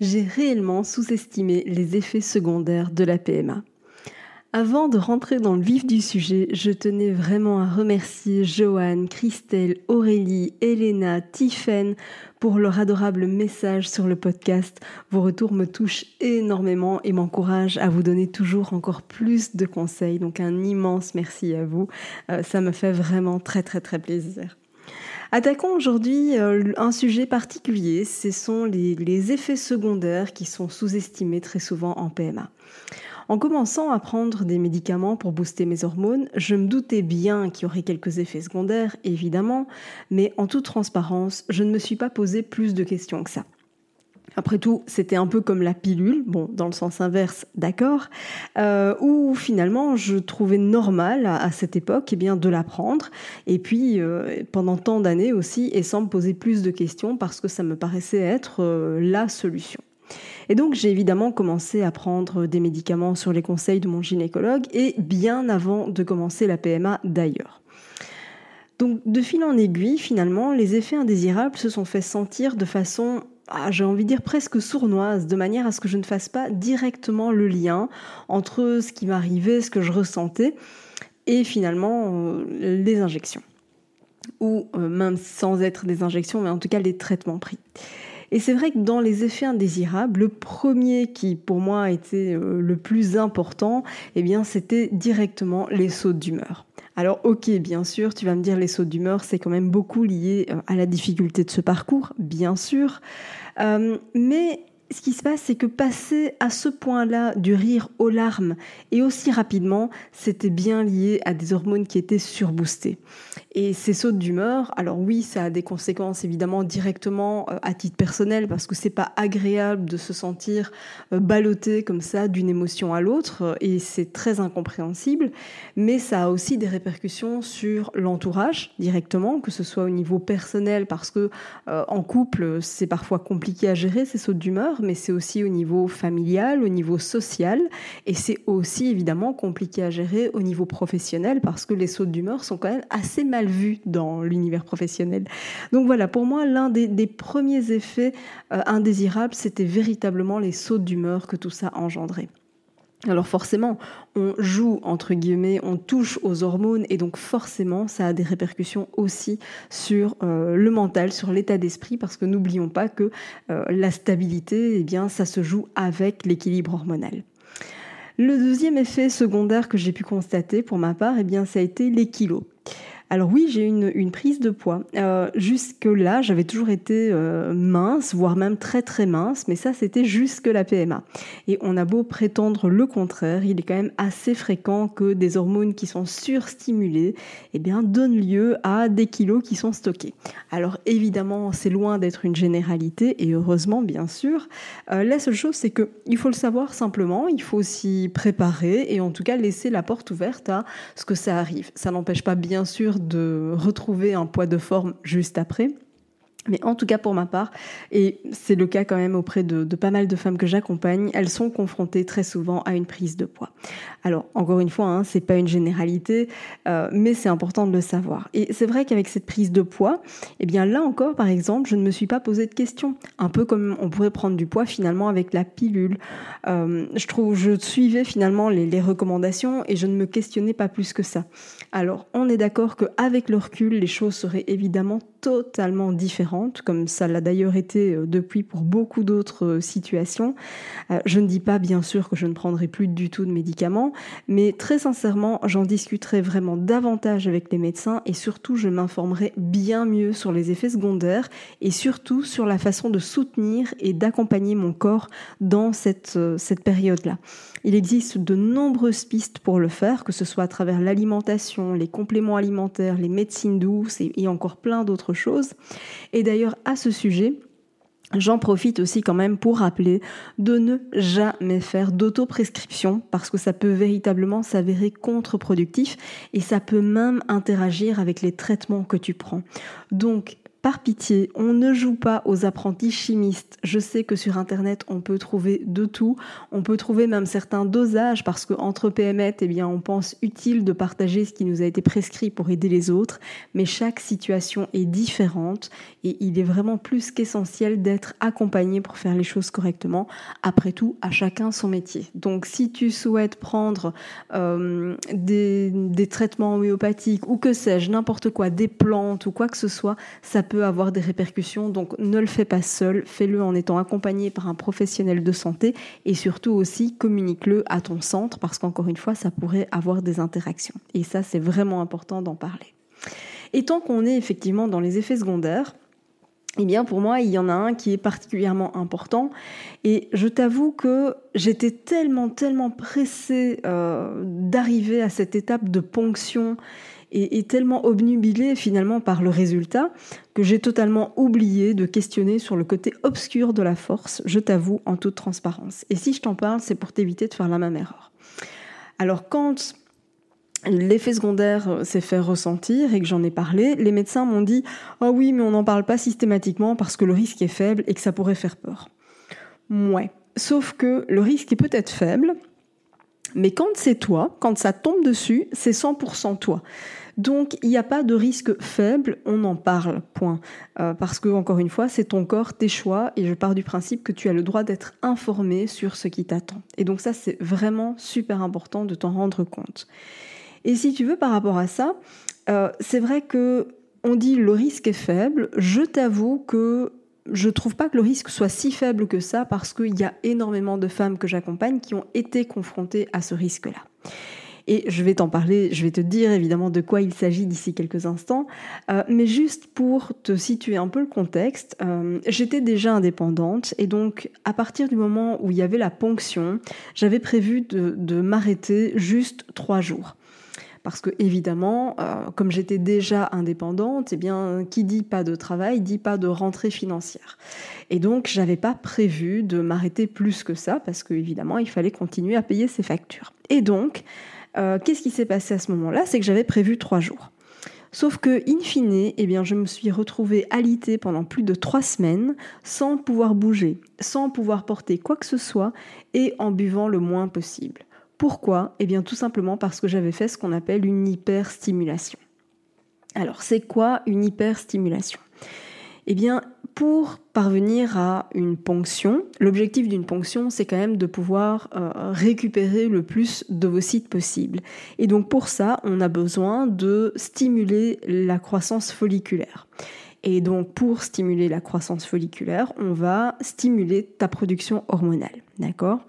J'ai réellement sous-estimé les effets secondaires de la PMA. Avant de rentrer dans le vif du sujet, je tenais vraiment à remercier Joanne, Christelle, Aurélie, Elena, Tiffen pour leur adorable message sur le podcast. Vos retours me touchent énormément et m'encouragent à vous donner toujours encore plus de conseils. Donc un immense merci à vous. Euh, ça me fait vraiment très très très plaisir. Attaquons aujourd'hui euh, un sujet particulier, ce sont les, effets secondaires qui sont sous-estimés très souvent en PMA. En commençant à prendre des médicaments pour booster mes hormones, je me doutais bien qu'il y aurait quelques effets secondaires, évidemment, mais en toute transparence, je ne me suis pas posé plus de questions que ça. Après tout, c'était un peu comme la pilule, bon, dans le sens inverse, d'accord, euh, où finalement je trouvais normal à, cette époque eh bien, de la prendre, et puis euh, pendant tant d'années aussi, et sans me poser plus de questions parce que ça me paraissait être euh, la solution. Et donc j'ai évidemment commencé à prendre des médicaments sur les conseils de mon gynécologue, et bien avant de commencer la PMA d'ailleurs. Donc de fil en aiguille, finalement, les effets indésirables se sont fait sentir de façon ah, j'ai envie de dire presque sournoise, de manière à ce que je ne fasse pas directement le lien entre ce qui m'arrivait, ce que je ressentais, et finalement euh, les injections. Ou euh, même sans être des injections, mais en tout cas les traitements pris. Et c'est vrai que dans les effets indésirables, le premier qui pour moi était euh, le plus important, eh bien c'était directement les sautes d'humeur. Alors ok, bien sûr, tu vas me dire les sauts d'humeur, c'est quand même beaucoup lié euh, à la difficulté de ce parcours, bien sûr. Euh, mais ce qui se passe, c'est que passer à ce point-là du rire aux larmes et aussi rapidement, c'était bien lié à des hormones qui étaient surboostées. Et ces sautes d'humeur, alors oui, ça a des conséquences évidemment directement euh, à titre personnel parce que c'est pas agréable de se sentir euh, ballotté comme ça d'une émotion à l'autre et c'est très incompréhensible. Mais ça a aussi des répercussions sur l'entourage directement, que ce soit au niveau personnel parce que euh, en couple c'est parfois compliqué à gérer ces sautes d'humeur mais c'est aussi au niveau familial, au niveau social, et c'est aussi évidemment compliqué à gérer au niveau professionnel parce que les sautes d'humeur sont quand même assez mal vus dans l'univers professionnel. Donc voilà, pour moi, l'un des, premiers effets euh, indésirables, c'était véritablement les sautes d'humeur que tout ça engendrait. Alors forcément, on joue entre guillemets, on touche aux hormones et donc forcément, ça a des répercussions aussi sur euh, le mental, sur l'état d'esprit, parce que n'oublions pas que euh, la stabilité, eh bien, ça se joue avec l'équilibre hormonal. Le deuxième effet secondaire que j'ai pu constater pour ma part, eh bien, ça a été les kilos. Alors oui, j'ai une, une prise de poids. Euh, jusque-là, j'avais toujours été euh, mince, voire même très très mince, mais ça c'était jusque la PMA. Et on a beau prétendre le contraire, il est quand même assez fréquent que des hormones qui sont surstimulées eh bien, donnent lieu à des kilos qui sont stockés. Alors évidemment, c'est loin d'être une généralité, et heureusement bien sûr. Euh, la seule chose, c'est que il faut le savoir simplement, il faut s'y préparer, et en tout cas laisser la porte ouverte à ce que ça arrive. Ça n'empêche pas bien sûr de retrouver un poids de forme juste après. Mais en tout cas pour ma part, et c'est le cas quand même auprès de, pas mal de femmes que j'accompagne, elles sont confrontées très souvent à une prise de poids. Alors encore une fois, hein, c'est pas une généralité, euh, mais c'est important de le savoir. Et c'est vrai qu'avec cette prise de poids, eh bien là encore, par exemple, je ne me suis pas posé de questions. Un peu comme on pourrait prendre du poids finalement avec la pilule. Euh, je trouve, je suivais finalement les, les recommandations et je ne me questionnais pas plus que ça. Alors on est d'accord qu'avec le recul, les choses seraient évidemment totalement différente, comme ça l'a d'ailleurs été euh, depuis pour beaucoup d'autres euh, situations. Euh, je ne dis pas bien sûr que je ne prendrai plus du tout de médicaments, mais très sincèrement, j'en discuterai vraiment davantage avec les médecins et surtout je m'informerai bien mieux sur les effets secondaires et surtout sur la façon de soutenir et d'accompagner mon corps dans cette, cette période-là. Il existe de nombreuses pistes pour le faire, que ce soit à travers l'alimentation, les compléments alimentaires, les médecines douces et, encore plein d'autres choses. Et d'ailleurs, à ce sujet, J'en profite aussi quand même pour rappeler de ne jamais faire d'autoprescription parce que ça peut véritablement s'avérer contre-productif et ça peut même interagir avec les traitements que tu prends. Donc par pitié, on ne joue pas aux apprentis chimistes. Je sais que sur Internet, on peut trouver de tout. On peut trouver même certains dosages parce qu'entre PMET, eh bien, on pense utile de partager ce qui nous a été prescrit pour aider les autres. Mais chaque situation est différente et il est vraiment plus qu'essentiel d'être accompagné pour faire les choses correctement. Après tout, à chacun son métier. Donc, si tu souhaites prendre euh, des, des traitements homéopathiques ou que sais-je, n'importe quoi, des plantes ou quoi que ce soit, ça peut avoir des répercussions. Donc ne le fais pas seul, fais-le en étant accompagné par un professionnel de santé et surtout aussi communique-le à ton centre parce qu'encore une fois, ça pourrait avoir des interactions. Et ça, c'est vraiment important d'en parler. Et tant qu'on est effectivement dans les effets secondaires, eh bien, pour moi, il y en a un qui est particulièrement important. Et je t'avoue que j'étais tellement, tellement pressée euh, d'arriver à cette étape de ponction et, tellement obnubilé finalement par le résultat que j'ai totalement oublié de questionner sur le côté obscur de la force, je t'avoue en toute transparence. Et si je t'en parle, c'est pour t'éviter de faire la même erreur. Alors quand l'effet secondaire s'est fait ressentir et que j'en ai parlé, les médecins m'ont dit "Ah oui, mais on n'en parle pas systématiquement parce que le risque est faible et que ça pourrait faire peur." Ouais. Sauf que le risque est peut-être faible, mais quand c'est toi, quand ça tombe dessus, c'est 100% toi. Donc il n'y a pas de risque faible, on en parle, point. Euh, parce que, encore une fois, c'est ton corps, tes choix, et je pars du principe que tu as le droit d'être informé sur ce qui t'attend. Et donc ça, c'est vraiment super important de t'en rendre compte. Et si tu veux, par rapport à ça, euh, c'est vrai que on dit le risque est faible. Je t'avoue que je trouve pas que le risque soit si faible que ça parce qu'il y a énormément de femmes que j'accompagne qui ont été confrontées à ce risque-là. Et je vais t'en parler, je vais te dire évidemment de quoi il s'agit d'ici quelques instants, euh, mais juste pour te situer un peu le contexte, euh, j'étais déjà indépendante et donc à partir du moment où il y avait la ponction, j'avais prévu de, de m'arrêter juste trois jours parce que évidemment, euh, comme j'étais déjà indépendante, eh bien, qui dit pas de travail dit pas de rentrée financière. Et donc, j'avais pas prévu de m'arrêter plus que ça, parce que évidemment, il fallait continuer à payer ses factures. Et donc, euh, qu'est-ce qui s'est passé à ce moment-là? C'est que j'avais prévu trois jours. Sauf que, in fine, eh bien, je me suis retrouvée alitée pendant plus de trois semaines, sans pouvoir bouger, sans pouvoir porter quoi que ce soit, et en buvant le moins possible. Pourquoi? Eh bien tout simplement parce que j'avais fait ce qu'on appelle une hyperstimulation. Alors c'est quoi une hyperstimulation? Eh bien pour parvenir à une ponction, l'objectif d'une ponction c'est quand même de pouvoir euh, récupérer le plus d'ovocytes possible. Et donc pour ça on a besoin de stimuler la croissance folliculaire. Et donc pour stimuler la croissance folliculaire, on va stimuler ta production hormonale. D'accord?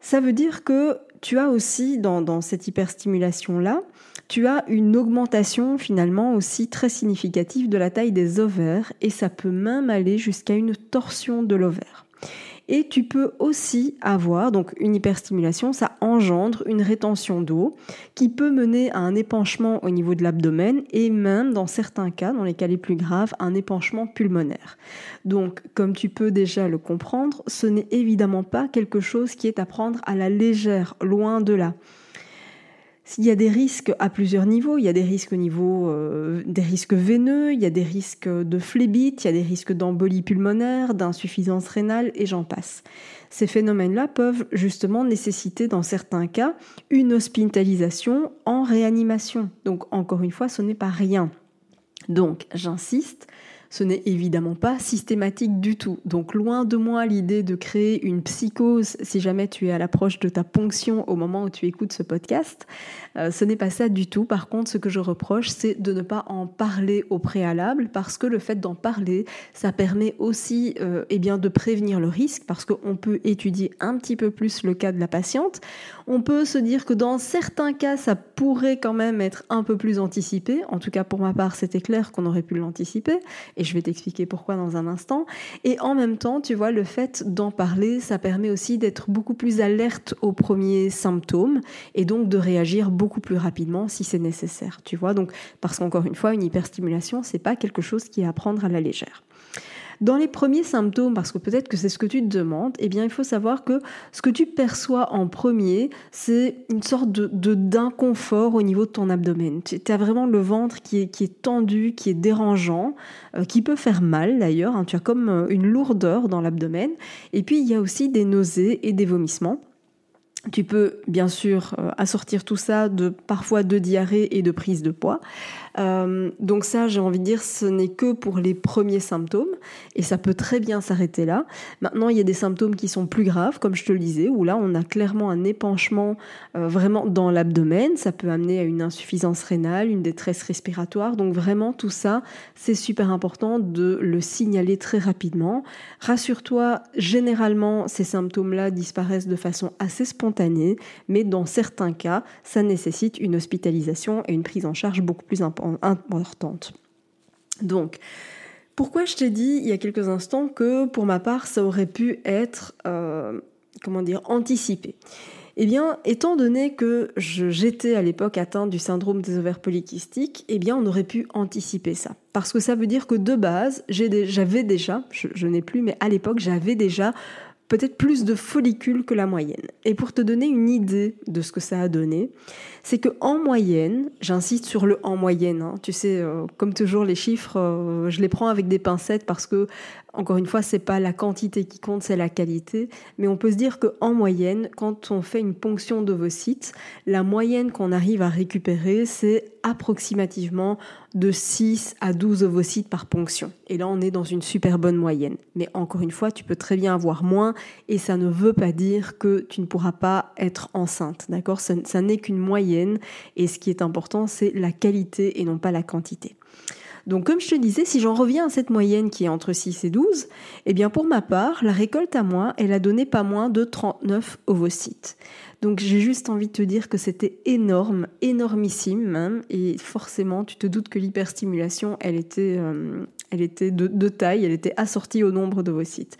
Ça veut dire que tu as aussi, dans, cette hyperstimulation-là, tu as une augmentation finalement aussi très significative de la taille des ovaires et ça peut même aller jusqu'à une torsion de l'ovaire. Et tu peux aussi avoir, donc une hyperstimulation, ça engendre une rétention d'eau qui peut mener à un épanchement au niveau de l'abdomen et même dans certains cas, dans les cas les plus graves, un épanchement pulmonaire. Donc, comme tu peux déjà le comprendre, ce n'est évidemment pas quelque chose qui est à prendre à la légère, loin de là. S'il y a des risques à plusieurs niveaux, il y a des risques au niveau euh, des risques veineux, il y a des risques de phlébite, il y a des risques d'embolie pulmonaire, d'insuffisance rénale et j'en passe. Ces phénomènes-là peuvent justement nécessiter dans certains cas une hospitalisation en réanimation. Donc encore une fois, ce n'est pas rien. Donc j'insiste, Ce n'est évidemment pas systématique du tout. Donc loin de moi l'idée de créer une psychose si jamais tu es à l'approche de ta ponction au moment où tu écoutes ce podcast. Euh, ce n'est pas ça du tout. Par contre, ce que je reproche, c'est de ne pas en parler au préalable parce que le fait d'en parler, ça permet aussi euh, eh bien, de prévenir le risque parce qu'on peut étudier un petit peu plus le cas de la patiente. On peut se dire que dans certains cas, ça pourrait quand même être un peu plus anticipé. En tout cas, pour ma part, c'était clair qu'on aurait pu l'anticiper. Et je vais t'expliquer pourquoi dans un instant. Et en même temps, tu vois, le fait d'en parler, ça permet aussi d'être beaucoup plus alerte aux premiers symptômes et donc de réagir beaucoup plus rapidement si c'est nécessaire. Tu vois, donc, parce qu'encore une fois, une hyperstimulation, c'est pas quelque chose qui est à prendre à la légère. Dans les premiers symptômes, parce que peut-être que c'est ce que tu te demandes, eh bien, il faut savoir que ce que tu perçois en premier, c'est une sorte de, d'inconfort au niveau de ton abdomen. Tu as vraiment le ventre qui est, tendu, qui est dérangeant, euh, qui peut faire mal d'ailleurs. Hein. Tu as comme euh, une lourdeur dans l'abdomen. Et puis, il y a aussi des nausées et des vomissements. Tu peux bien sûr euh, assortir tout ça de parfois de diarrhée et de prise de poids. Euh, donc ça, j'ai envie de dire, ce n'est que pour les premiers symptômes et ça peut très bien s'arrêter là. Maintenant, il y a des symptômes qui sont plus graves, comme je te le disais, où là, on a clairement un épanchement euh, vraiment dans l'abdomen. Ça peut amener à une insuffisance rénale, une détresse respiratoire. Donc vraiment, tout ça, c'est super important de le signaler très rapidement. Rassure-toi, généralement, ces symptômes-là disparaissent de façon assez spontanée, mais dans certains cas, ça nécessite une hospitalisation et une prise en charge beaucoup plus importante. Donc, pourquoi je t'ai dit il y a quelques instants que pour ma part, ça aurait pu être, euh, comment dire, anticipé? Eh bien, étant donné que j'étais à l'époque atteinte du syndrome des ovaires polykystiques, eh bien, on aurait pu anticiper ça. Parce que ça veut dire que de base, j'avais déjà, je n'ai plus, mais à l'époque, j'avais déjà peut-être plus de follicules que la moyenne. Et pour te donner une idée de ce que ça a donné, c'est que en moyenne, j'insiste sur le en moyenne, hein, tu sais, euh, comme toujours les chiffres, euh, je les prends avec des pincettes parce que encore une fois, c'est pas la quantité qui compte, c'est la qualité. Mais on peut se dire qu'en moyenne, quand on fait une ponction d'ovocytes, la moyenne qu'on arrive à récupérer, c'est approximativement de 6 à 12 ovocytes par ponction. Et là, on est dans une super bonne moyenne. Mais encore une fois, tu peux très bien avoir moins et ça ne veut pas dire que tu ne pourras pas être enceinte. D'accord? Ça n'est qu'une moyenne et ce qui est important, c'est la qualité et non pas la quantité. Donc comme je te disais, si j'en reviens à cette moyenne qui est entre 6 et 12, eh bien pour ma part, la récolte à moi, elle a donné pas moins de 39 ovocytes. Donc j'ai juste envie de te dire que c'était énorme, énormissime même, et forcément tu te doutes que l'hyperstimulation, elle était, euh, elle était de, taille, elle était assortie au nombre d'ovocytes.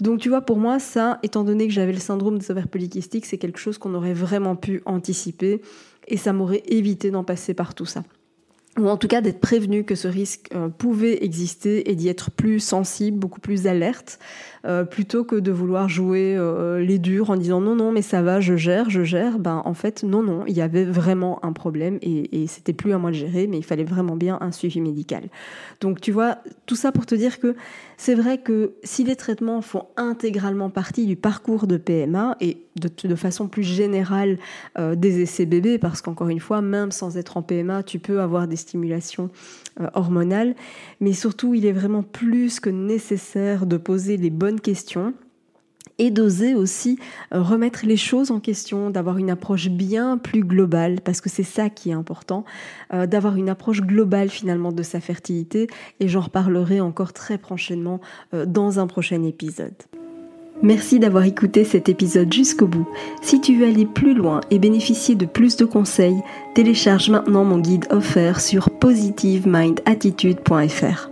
Donc tu vois, pour moi, ça, étant donné que j'avais le syndrome des ovaires polykystiques, c'est quelque chose qu'on aurait vraiment pu anticiper, et ça m'aurait évité d'en passer par tout ça ou en tout cas d'être prévenu que ce risque euh, pouvait exister et d'y être plus sensible, beaucoup plus alerte, euh, plutôt que de vouloir jouer euh, les durs en disant non non mais ça va je gère je gère ben en fait non non il y avait vraiment un problème et, c'était plus à moi de gérer mais il fallait vraiment bien un suivi médical. Donc tu vois tout ça pour te dire que c'est vrai que si les traitements font intégralement partie du parcours de PMA et de, de façon plus générale euh, des essais bébés parce qu'encore une fois même sans être en PMA tu peux avoir des stimulations hormonales mais surtout il est vraiment plus que nécessaire de poser les bonnes questions et d'oser aussi euh, remettre les choses en question, d'avoir une approche bien plus globale, parce que c'est ça qui est important, euh, d'avoir une approche globale finalement de sa fertilité, et j'en reparlerai encore très prochainement euh, dans un prochain épisode. Merci d'avoir écouté cet épisode jusqu'au bout. Si tu veux aller plus loin et bénéficier de plus de conseils, télécharge maintenant mon guide offert sur positivemindattitude.fr.